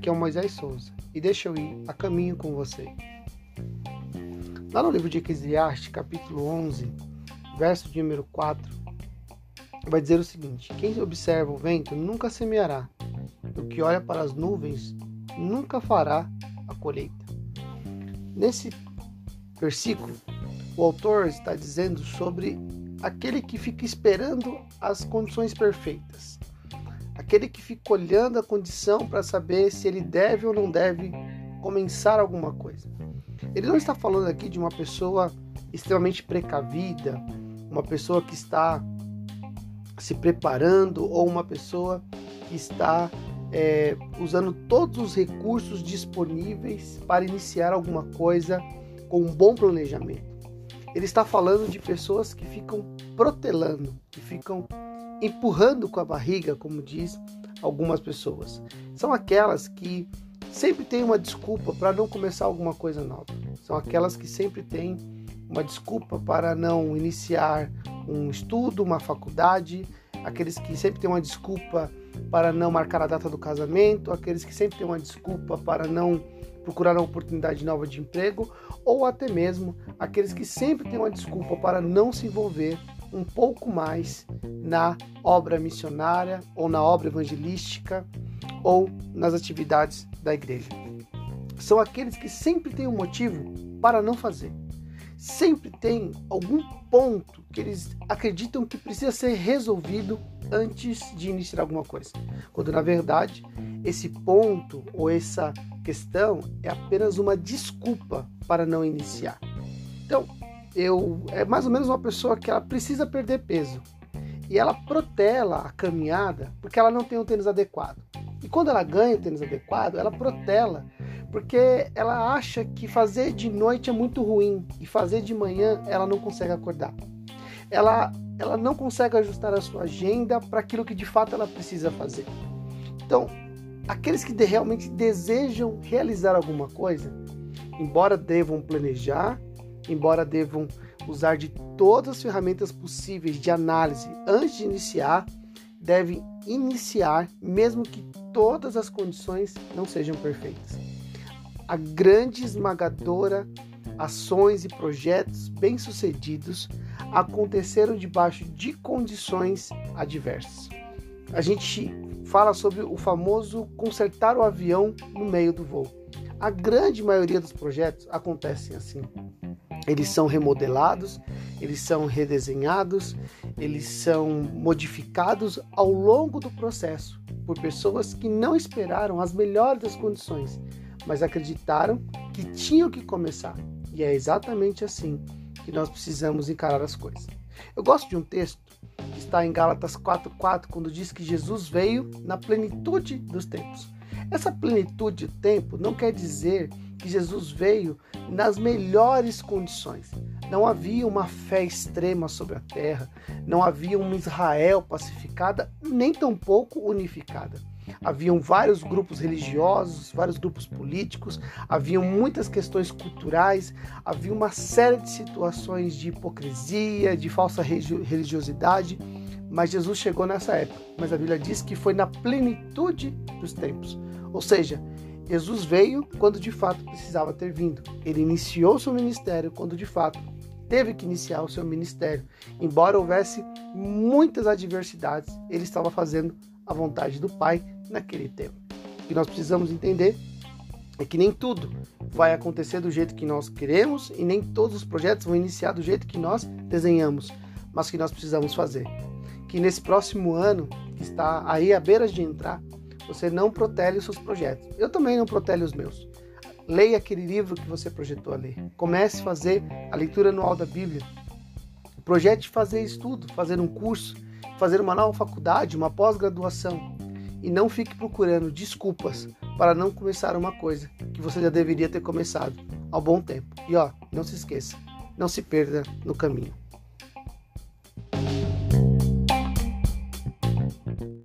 Aqui é o Moisés Souza e deixa eu ir a caminho com você. Lá no livro de Eclesiastes, capítulo 11, verso de número 4, vai dizer o seguinte: Quem observa o vento nunca semeará, o que olha para as nuvens nunca fará a colheita. Nesse versículo, o autor está dizendo sobre aquele que fica esperando as condições perfeitas, aquele que fica olhando a condição para saber se ele deve ou não deve começar alguma coisa. Ele não está falando aqui de uma pessoa extremamente precavida, uma pessoa que está se preparando ou uma pessoa que está é, usando todos os recursos disponíveis para iniciar alguma coisa com um bom planejamento. Ele está falando de pessoas que ficam protelando, que ficam empurrando com a barriga, como diz algumas pessoas. São aquelas que sempre têm uma desculpa para não começar alguma coisa nova. São aquelas que sempre têm uma desculpa para não iniciar um estudo, uma faculdade, aqueles que sempre têm uma desculpa para não marcar a data do casamento, aqueles que sempre têm uma desculpa para não procurar uma oportunidade nova de emprego, ou até mesmo aqueles que sempre têm uma desculpa para não se envolver um pouco mais na obra missionária ou na obra evangelística ou nas atividades da igreja. São aqueles que sempre têm um motivo para não fazer. Sempre tem algum ponto que eles acreditam que precisa ser resolvido antes de iniciar alguma coisa. Quando na verdade esse ponto ou essa questão é apenas uma desculpa para não iniciar. Então, eu é mais ou menos uma pessoa que ela precisa perder peso e ela protela a caminhada porque ela não tem o tênis adequado. E quando ela ganha o tênis adequado, ela protela porque ela acha que fazer de noite é muito ruim e fazer de manhã ela não consegue acordar. Ela, ela não consegue ajustar a sua agenda para aquilo que de fato ela precisa fazer. Então, aqueles que realmente desejam realizar alguma coisa, embora devam planejar, embora devam usar de todas as ferramentas possíveis de análise antes de iniciar, devem iniciar mesmo que todas as condições não sejam perfeitas. A grande esmagadora ações e projetos bem-sucedidos aconteceram debaixo de condições adversas. A gente fala sobre o famoso consertar o avião no meio do voo. A grande maioria dos projetos acontecem assim. Eles são remodelados, eles são redesenhados, eles são modificados ao longo do processo por pessoas que não esperaram as melhores das condições, mas acreditaram que tinham que começar. E é exatamente assim que nós precisamos encarar as coisas. Eu gosto de um texto que está em Gálatas 4:4, quando diz que Jesus veio na plenitude dos tempos. Essa plenitude do tempo não quer dizer que Jesus veio nas melhores condições. Não havia uma fé extrema sobre a terra, não havia uma Israel pacificada, nem tampouco unificada. Haviam vários grupos religiosos, vários grupos políticos, haviam muitas questões culturais, havia uma série de situações de hipocrisia, de falsa religiosidade, mas Jesus chegou nessa época. Mas a Bíblia diz que foi na plenitude dos tempos. Ou seja, Jesus veio quando de fato precisava ter vindo. Ele iniciou seu ministério quando de fato teve que iniciar o seu ministério. Embora houvesse muitas adversidades, ele estava fazendo a vontade do Pai naquele tempo. O que nós precisamos entender é que nem tudo vai acontecer do jeito que nós queremos e nem todos os projetos vão iniciar do jeito que nós desenhamos, mas que nós precisamos fazer. Que nesse próximo ano, que está aí à beira de entrar, você não protele os seus projetos. Eu também não protele os meus. Leia aquele livro que você projetou a ler. Comece a fazer a leitura anual da Bíblia. Projete fazer estudo, fazer um curso, fazer uma nova faculdade, uma pós-graduação e não fique procurando desculpas para não começar uma coisa que você já deveria ter começado há bom tempo. E ó, não se esqueça, não se perda no caminho.